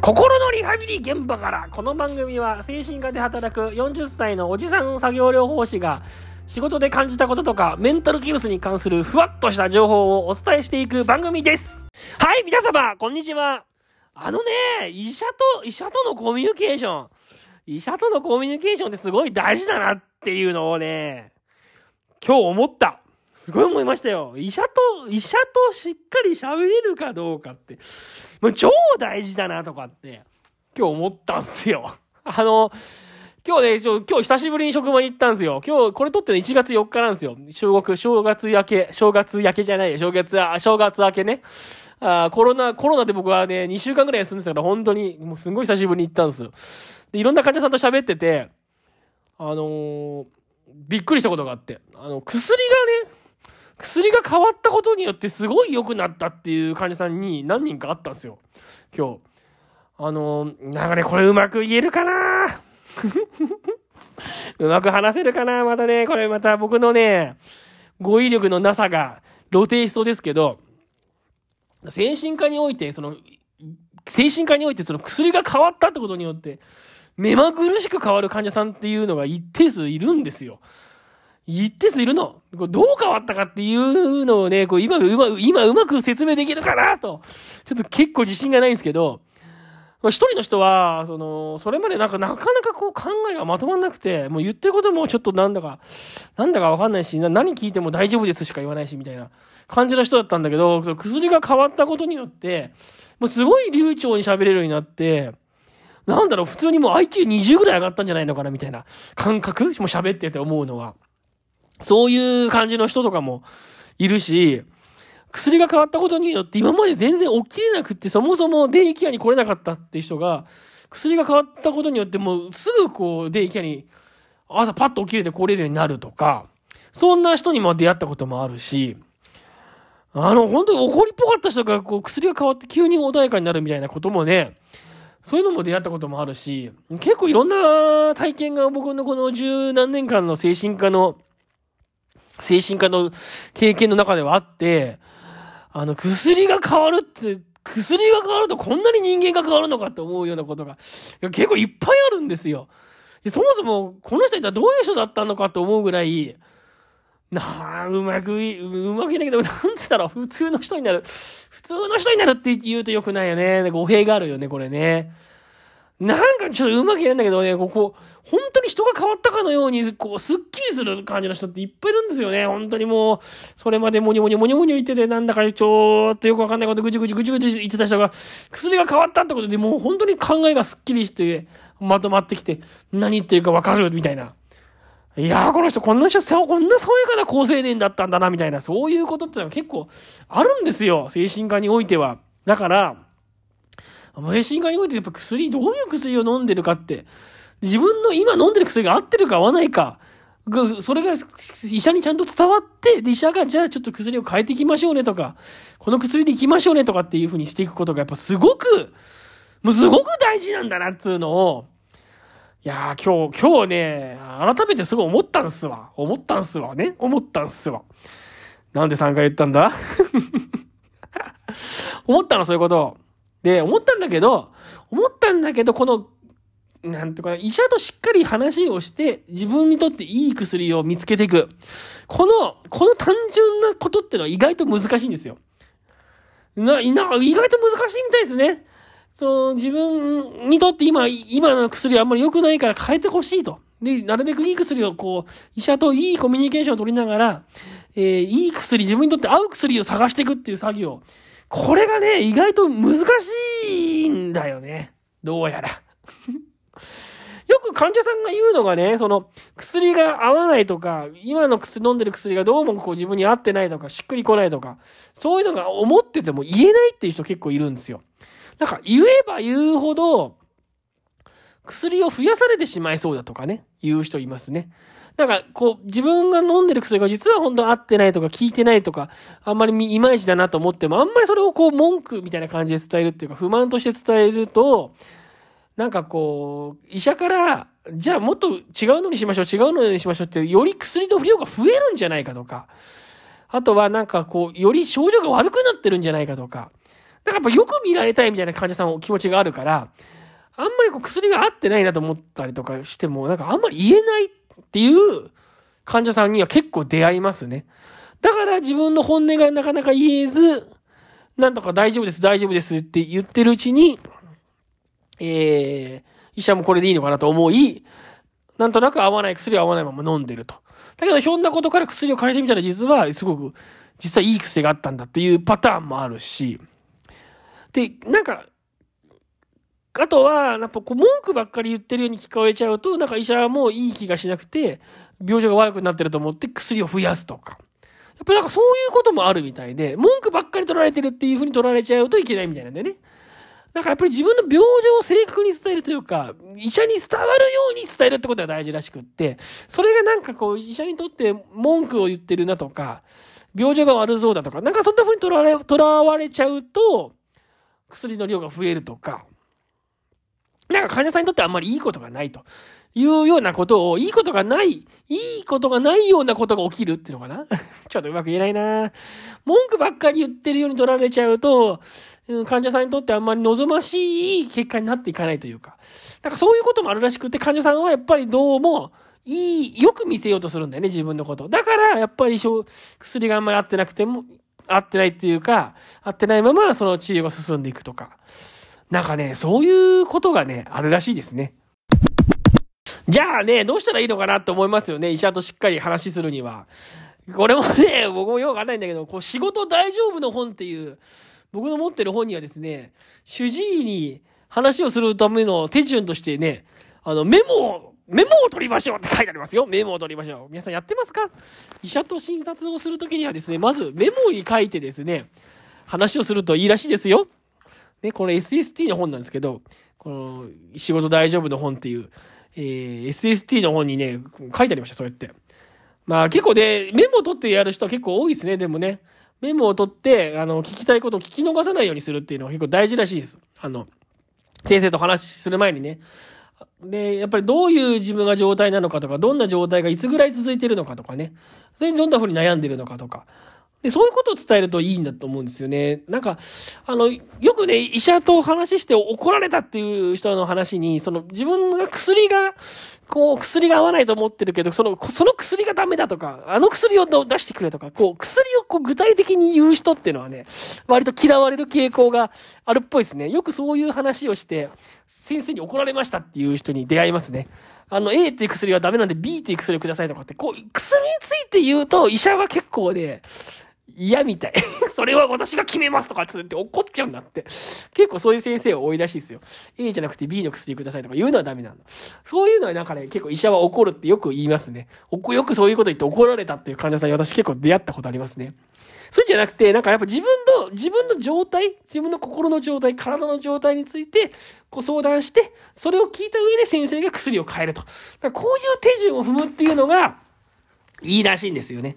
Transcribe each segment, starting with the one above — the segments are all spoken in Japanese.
心のリハビリ現場からこの番組は精神科で働く40歳のおじさん作業療法士が仕事で感じたこととかメンタルギブスに関するふわっとした情報をお伝えしていく番組です。はい皆様こんにちは。あのね医者と医者とのコミュニケーション。医者とのコミュニケーションってすごい大事だなっていうのをね今日思った。すごい思いましたよ。医者と、医者としっかり喋れるかどうかって、もう超大事だなとかって、今日思ったんですよ。あの、今日ね、今日久しぶりに職場に行ったんですよ。今日、これ撮っての1月4日なんですよ。正月、正月焼け、正月焼けじゃないよ。正月、正月明けね。あコロナ、コロナで僕はね、2週間ぐらい休んでたから、本当に、もうすごい久しぶりに行ったんですよ。で、いろんな患者さんと喋ってて、あのー、びっくりしたことがあって、あの、薬がね、薬が変わったことによってすごい良くなったっていう患者さんに何人かあったんですよ。今日。あの、なんかね、これうまく言えるかな？うまく話せるかな？またね、これまた僕のね、語彙力のなさが露呈しそうですけど、精神科において、その、精神科においてその薬が変わったってことによって、目まぐるしく変わる患者さんっていうのが一定数いるんですよ。一定数いるの。これどう変わったかっていうのをね、こう今、うま、今うまく説明できるかなと。ちょっと結構自信がないんですけど、一人の人は、その、それまでなんかなかなかこう考えがまとまんなくて、もう言ってることもちょっとなんだか、なんだかわかんないし、何聞いても大丈夫ですしか言わないし、みたいな感じの人だったんだけど、その薬が変わったことによって、もうすごい流暢に喋れるようになって、なんだろう、普通にもう IQ20 ぐらい上がったんじゃないのかな、みたいな感覚も喋ってて思うのは。そういう感じの人とかもいるし、薬が変わったことによって今まで全然起きれなくって、そもそも電気屋に来れなかったっていう人が、薬が変わったことによってもうすぐこう電気屋に朝パッと起きれて来れるようになるとか、そんな人にも出会ったこともあるし、あの、本当に怒りっぽかった人がこう薬が変わって急に穏やかになるみたいなこともね、そういうのも出会ったこともあるし、結構いろんな体験が僕のこの十何年間の精神科の精神科の経験の中ではあって、あの、薬が変わるって、薬が変わるとこんなに人間が変わるのかって思うようなことが、結構いっぱいあるんですよ。そもそも、この人一体どういう人だったのかと思うぐらい、なあ、うまくい、うまくいないけど、なんつったら普通の人になる。普通の人になるって言うと良くないよね。語弊があるよね、これね。なんかちょっとうまく言えんだけどね、ここ、本当に人が変わったかのように、こう、スッキリする感じの人っていっぱいいるんですよね。本当にもう、それまでモニモニモニモニ言ってて、なんだかちょっとよくわかんないことぐちぐちぐちぐち言ってた人が、薬が変わったってことで、もう本当に考えがスッキリして、まとまってきて、何言ってるかわかるみたいな。いやー、この人こんな人、こんな爽やかな高青年だったんだな、みたいな、そういうことってのは結構あるんですよ。精神科においては。だから、精神科においてやっぱ薬、どういう薬を飲んでるかって、自分の今飲んでる薬が合ってるか合わないか、それが医者にちゃんと伝わって、で、医者がじゃあちょっと薬を変えていきましょうねとか、この薬でいきましょうねとかっていう風にしていくことがやっぱすごく、もうすごく大事なんだなっつうのを、いやー今日、今日ね、改めてすごい思ったんすわ。思ったんすわね？思ったんすわ。なんで3回言ったんだ？思ったの、そういうこと。で、思ったんだけど、思ったんだけど、この、なんとか、医者としっかり話をして、自分にとっていい薬を見つけていく。この、この単純なことってのは意外と難しいんですよ。な、な、意外と難しいみたいですね。と自分にとって今、今の薬はあんまり良くないから変えてほしいと。で、なるべくいい薬をこう、医者といいコミュニケーションを取りながら、えー、いい薬、自分にとって合う薬を探していくっていう作業。これがね、意外と難しいんだよね。どうやら。よく患者さんが言うのがね、その、薬が合わないとか、今の薬飲んでる薬がどうもこう自分に合ってないとか、しっくりこないとか、そういうのが思ってても言えないっていう人結構いるんですよ。なんか言えば言うほど、薬を増やされてしまいそうだとかね、言う人いますね。なんか、こう、自分が飲んでる薬が実は本当合ってないとか効いてないとか、あんまりいまいちだなと思っても、あんまりそれをこう、文句みたいな感じで伝えるっていうか、不満として伝えると、なんかこう、医者から、じゃあもっと違うのにしましょう、違うのにしましょうって、より薬の量が増えるんじゃないかとか、あとはなんかこう、より症状が悪くなってるんじゃないかとか、だからやっぱよく見られたいみたいな患者さんの気持ちがあるから、あんまりこう薬が合ってないなと思ったりとかしても、なんかあんまり言えないっていう患者さんには結構出会いますね。だから自分の本音がなかなか言えず、なんとか大丈夫です、大丈夫ですって言ってるうちに、えー、医者もこれでいいのかなと思い、なんとなく合わない薬は合わないまま飲んでると。だけど、ひょんなことから薬を変えてみたら実は、すごく、実はいい薬があったんだっていうパターンもあるし、で、なんか、あとは、やっぱこう文句ばっかり言ってるように聞こえちゃうと、なんか医者はもういい気がしなくて、病状が悪くなってると思って薬を増やすとか。やっぱなんかそういうこともあるみたいで、文句ばっかり取られてるっていう風に取られちゃうといけないみたいなんだよね。だからやっぱり自分の病状を正確に伝えるというか、医者に伝わるように伝えるってことが大事らしくって、それがなんかこう、医者にとって文句を言ってるなとか、病状が悪そうだとか、なんかそんな風にとられ、とらわれちゃうと、薬の量が増えるとか、なんか患者さんにとってあんまりいいことがないというようなことを、いいことがない、いいことがないようなことが起きるっていうのかな？ちょっとうまく言えないな文句ばっかり言ってるように取られちゃうと、患者さんにとってあんまり望ましい結果になっていかないというか。だからそういうこともあるらしくて、患者さんはやっぱりどうも、いい、よく見せようとするんだよね、自分のこと。だから、やっぱり薬があんまり合ってなくても、合ってないっていうか、合ってないままその治療が進んでいくとか。なんかね、そういうことがね、あるらしいですね。じゃあね、どうしたらいいのかなって思いますよね。医者としっかり話しするには。これもね、僕もよくわかんないんだけど、こう、仕事大丈夫の本っていう、僕の持ってる本にはですね、主治医に話をするための手順としてね、あの、メモを、メモを取りましょうって書いてありますよ。メモを取りましょう。皆さんやってますか？医者と診察をするときにはですね、まずメモに書いてですね、話をするといいらしいですよ。ね、これ SST の本なんですけど、この、仕事大丈夫の本っていう、えー、SST の本にね、書いてありました、そうやって。まあ結構ね、メモを取ってやる人は結構多いですね、でもね。メモを取って、あの、聞きたいことを聞き逃さないようにするっていうのは結構大事らしいです。あの、先生と話する前にね。で、やっぱりどういう自分が状態なのかとか、どんな状態がいつぐらい続いてるのかとかね。それにどんな風に悩んでるのかとか。で、そういうことを伝えるといいんだと思うんですよね。なんか、あの、よくね、医者と話して怒られたっていう人の話に、その自分が薬が、こう、薬が合わないと思ってるけど、その、その薬がダメだとか、あの薬を出してくれとか、こう、薬をこう具体的に言う人っていうのはね、割と嫌われる傾向があるっぽいですね。よくそういう話をして、先生に怒られましたっていう人に出会いますね。あの、A っていう薬はダメなんで B っていう薬をくださいとかって、こう、薬について言うと、医者は結構ね、嫌みたい。それは私が決めますとかつって怒っちゃうんだって。結構そういう先生多いらしいですよ。A じゃなくて B の薬くださいとか言うのはダメなの。そういうのはなんかね、結構医者は怒るってよく言いますね。よくそういうこと言って怒られたっていう患者さんに私結構出会ったことありますね。そうじゃなくて、なんかやっぱ自分の、自分の状態、自分の心の状態、体の状態について、ご相談して、それを聞いた上で先生が薬を変えると。こういう手順を踏むっていうのが、いいらしいんですよね。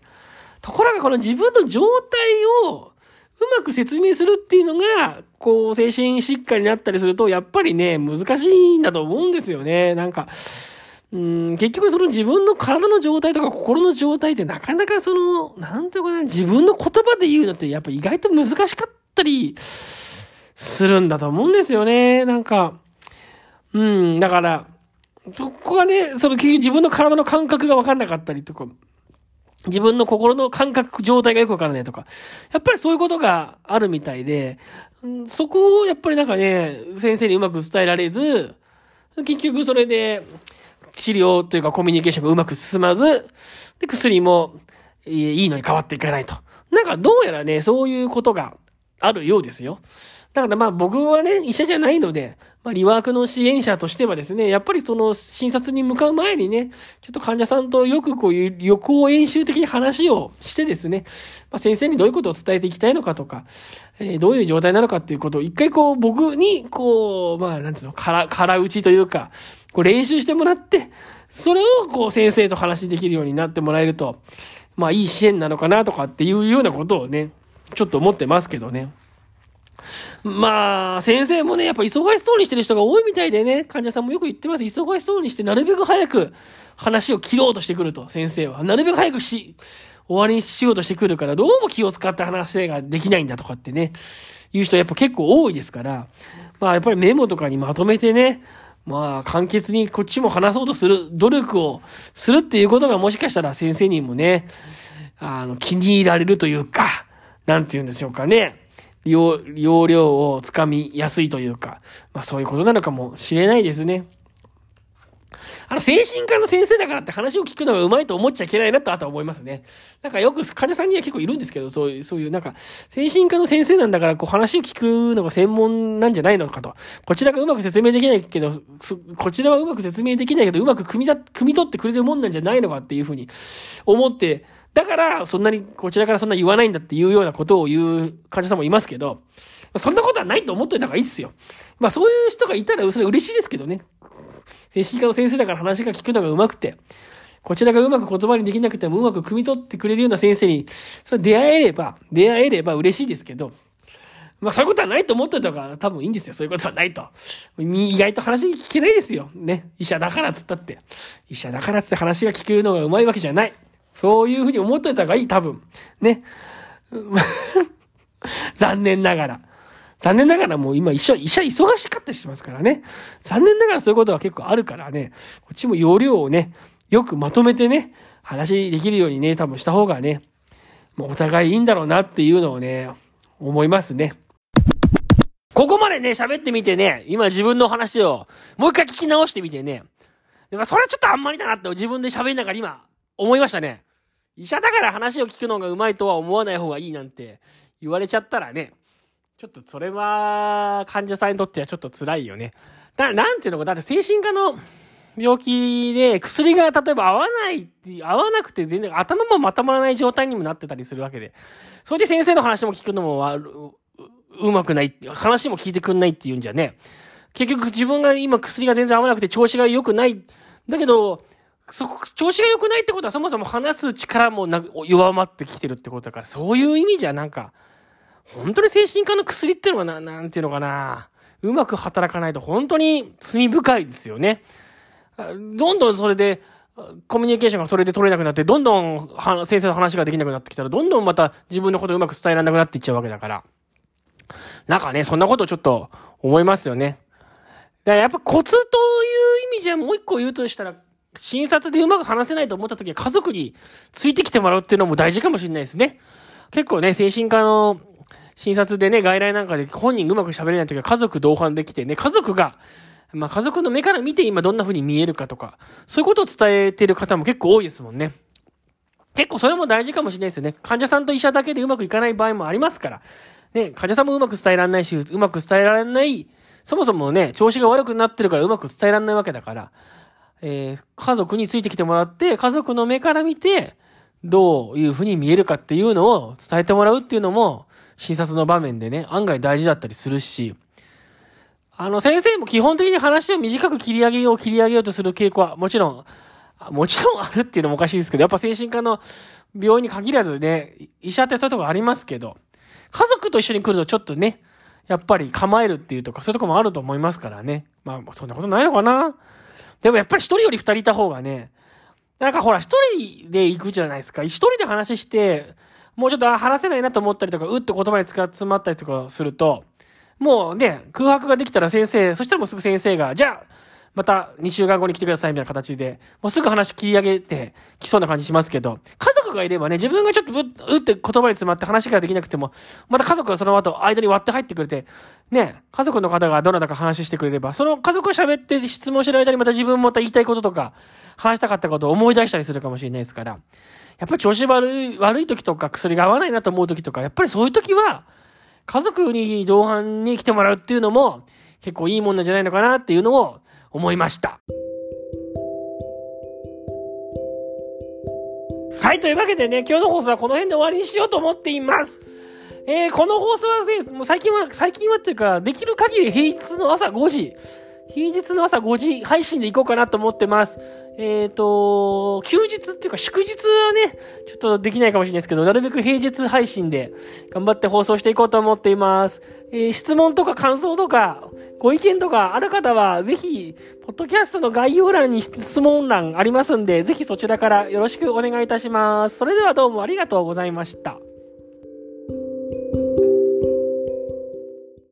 ところがこの自分の状態をうまく説明するっていうのが、こう、精神疾患になったりすると、やっぱりね、難しいんだと思うんですよね。なんか、うん、結局その自分の体の状態とか心の状態ってなかなかその、なんていうかな、自分の言葉で言うのってやっぱ意外と難しかったりするんだと思うんですよね。なんか、うん、だから、そこがね、その結局自分の体の感覚がわかんなかったりとか、自分の心の感覚状態がよくわからないとか。やっぱりそういうことがあるみたいで、そこをやっぱりなんかね、先生にうまく伝えられず、結局それで治療というかコミュニケーションがうまく進まず、で、薬もいいのに変わっていかないと。なんかどうやらね、そういうことがあるようですよ。だからまあ僕はね、医者じゃないので、まあ、リワークの支援者としてはですね、やっぱりその診察に向かう前にね、ちょっと患者さんとよくこういう予行演習的に話をしてですね、まあ、先生にどういうことを伝えていきたいのかとか、えー、どういう状態なのかっていうことを一回こう僕にこう、まあなんていうの、から、から打ちというか、こう練習してもらって、それをこう先生と話できるようになってもらえると、まあいい支援なのかなとかっていうようなことをね、ちょっと思ってますけどね。まあ、先生もね、やっぱ忙しそうにしてる人が多いみたいでね、患者さんもよく言ってます。忙しそうにして、なるべく早く話を切ろうとしてくると、先生は。なるべく早くし、終わりにしようとしてくるから、どうも気を使って話ができないんだとかってね、いう人やっぱ結構多いですから、まあやっぱりメモとかにまとめてね、まあ簡潔にこっちも話そうとする努力をするっていうことがもしかしたら先生にもね、あの、気に入られるというか、なんて言うんでしょうかね。容容量をつかみやすいというか、まあそういうことなのかもしれないですね。あの、精神科の先生だからって話を聞くのがうまいと思っちゃいけないなとあとは思いますね。なんかよく患者さんには結構いるんですけど、そういう、そういうなんか、精神科の先生なんだからこう話を聞くのが専門なんじゃないのかと。こちらがうまく説明できないけど、こちらはうまく説明できないけど、うまく組みだ、組み取ってくれるもんなんじゃないのかっていうふうに思って、だから、そんなに、こちらからそんな言わないんだっていうようなことを言う患者さんもいますけど、そんなことはないと思っといた方がいいですよ。まあそういう人がいたら、それ嬉しいですけどね。精神科の先生だから話が聞くのが上手くて、こちらがうまく言葉にできなくてもうまく汲み取ってくれるような先生に、それ出会えれば、出会えれば嬉しいですけど、まあそういうことはないと思っといた方が多分いいんですよ。そういうことはないと。意外と話聞けないですよ。ね。医者だからっつったって。医者だからっつって話が聞くのが上手いわけじゃない。そういうふうに思っといた方がいい、多分。ね。残念ながら。残念ながらもう今医者、医者忙しかったりしますからね。残念ながらそういうことは結構あるからね。こっちも容量をね、よくまとめてね、話できるようにね、多分した方がね、もうお互いいいんだろうなっていうのをね、思いますね。ここまでね、喋ってみてね、今自分の話をもう一回聞き直してみてね、でもそれはちょっとあんまりだなって自分で喋りながら今思いましたね。医者だから話を聞くのがうまいとは思わない方がいいなんて言われちゃったらね、ちょっとそれは患者さんにとってはちょっと辛いよね。だなんていうのか、だって精神科の病気で薬が例えば合わない、合わなくて全然頭もまとまらない状態にもなってたりするわけで。それで先生の話も聞くのもうまくない、話も聞いてくんないっていうんじゃね。結局自分が今薬が全然合わなくて調子が良くない。だけど、そこ、調子が良くないってことはそもそも話す力もな弱まってきてるってことだから、そういう意味じゃなんか、本当に精神科の薬ってのがな、なんていうのかな、うまく働かないと本当に罪深いですよね。どんどんそれで、コミュニケーションがそれで取れなくなって、どんどん先生の話ができなくなってきたら、どんどんまた自分のことをうまく伝えられなくなっていっちゃうわけだから。なんかね、そんなことちょっと思いますよね。だからやっぱコツという意味じゃもう一個言うとしたら、診察でうまく話せないと思った時は家族についてきてもらうっていうのも大事かもしれないですね。結構ね、精神科の診察でね、外来なんかで本人うまく喋れない時は家族同伴できてね、家族が、まあ家族の目から見て今どんな風に見えるかとか、そういうことを伝えてる方も結構多いですもんね。結構それも大事かもしれないですよね。患者さんと医者だけでうまくいかない場合もありますから。ね、患者さんもうまく伝えられないし、うまく伝えられない、そもそもね、調子が悪くなってるからうまく伝えられないわけだから、えー、家族についてきてもらって、家族の目から見て、どういうふうに見えるかっていうのを伝えてもらうっていうのも、診察の場面でね、案外大事だったりするし、あの、先生も基本的に話を短く切り上げよう、切り上げようとする傾向は、もちろん、もちろんあるっていうのもおかしいですけど、やっぱ精神科の病院に限らずね、医者ってそういうとこありますけど、家族と一緒に来るとちょっとね、やっぱり構えるっていうとか、そういうとこもあると思いますからね。まあ、そんなことないのかな。でもやっぱり一人より二人いた方がね、なんかほら、一人で行くじゃないですか。一人で話して、もうちょっと話せないなと思ったりとか、うって言葉に詰まったりとかすると、もうね、空白ができたら先生、そしたらもうすぐ先生が、じゃあ、また2週間後に来てくださいみたいな形で、もうすぐ話切り上げてきそうな感じしますけど、家族がいればね、自分がちょっとううって言葉に詰まって話ができなくても、また家族がその後間に割って入ってくれて、ね、家族の方がどなたか話してくれれば、その家族が喋って質問してる間にまた自分もまた言いたいこととか、話したかったことを思い出したりするかもしれないですから、やっぱり調子悪い、悪い時とか薬が合わないなと思う時とか、やっぱりそういう時は、家族に同伴に来てもらうっていうのも、結構いいもんなんじゃないのかなっていうのを思いました。はい、というわけでね、今日の放送はこの辺で終わりにしようと思っています。えー、この放送はね、もう最近は、最近はっていうか、できる限り平日の朝5時、平日の朝5時配信で行こうかなと思ってます。えっ、ー、と、休日っていうか祝日はね、ちょっとできないかもしれないですけど、なるべく平日配信で頑張って放送していこうと思っています。えー、質問とか感想とか、ご意見とかある方は、ぜひ、ポッドキャストの概要欄に質問欄ありますんで、ぜひそちらからよろしくお願いいたします。それではどうもありがとうございました。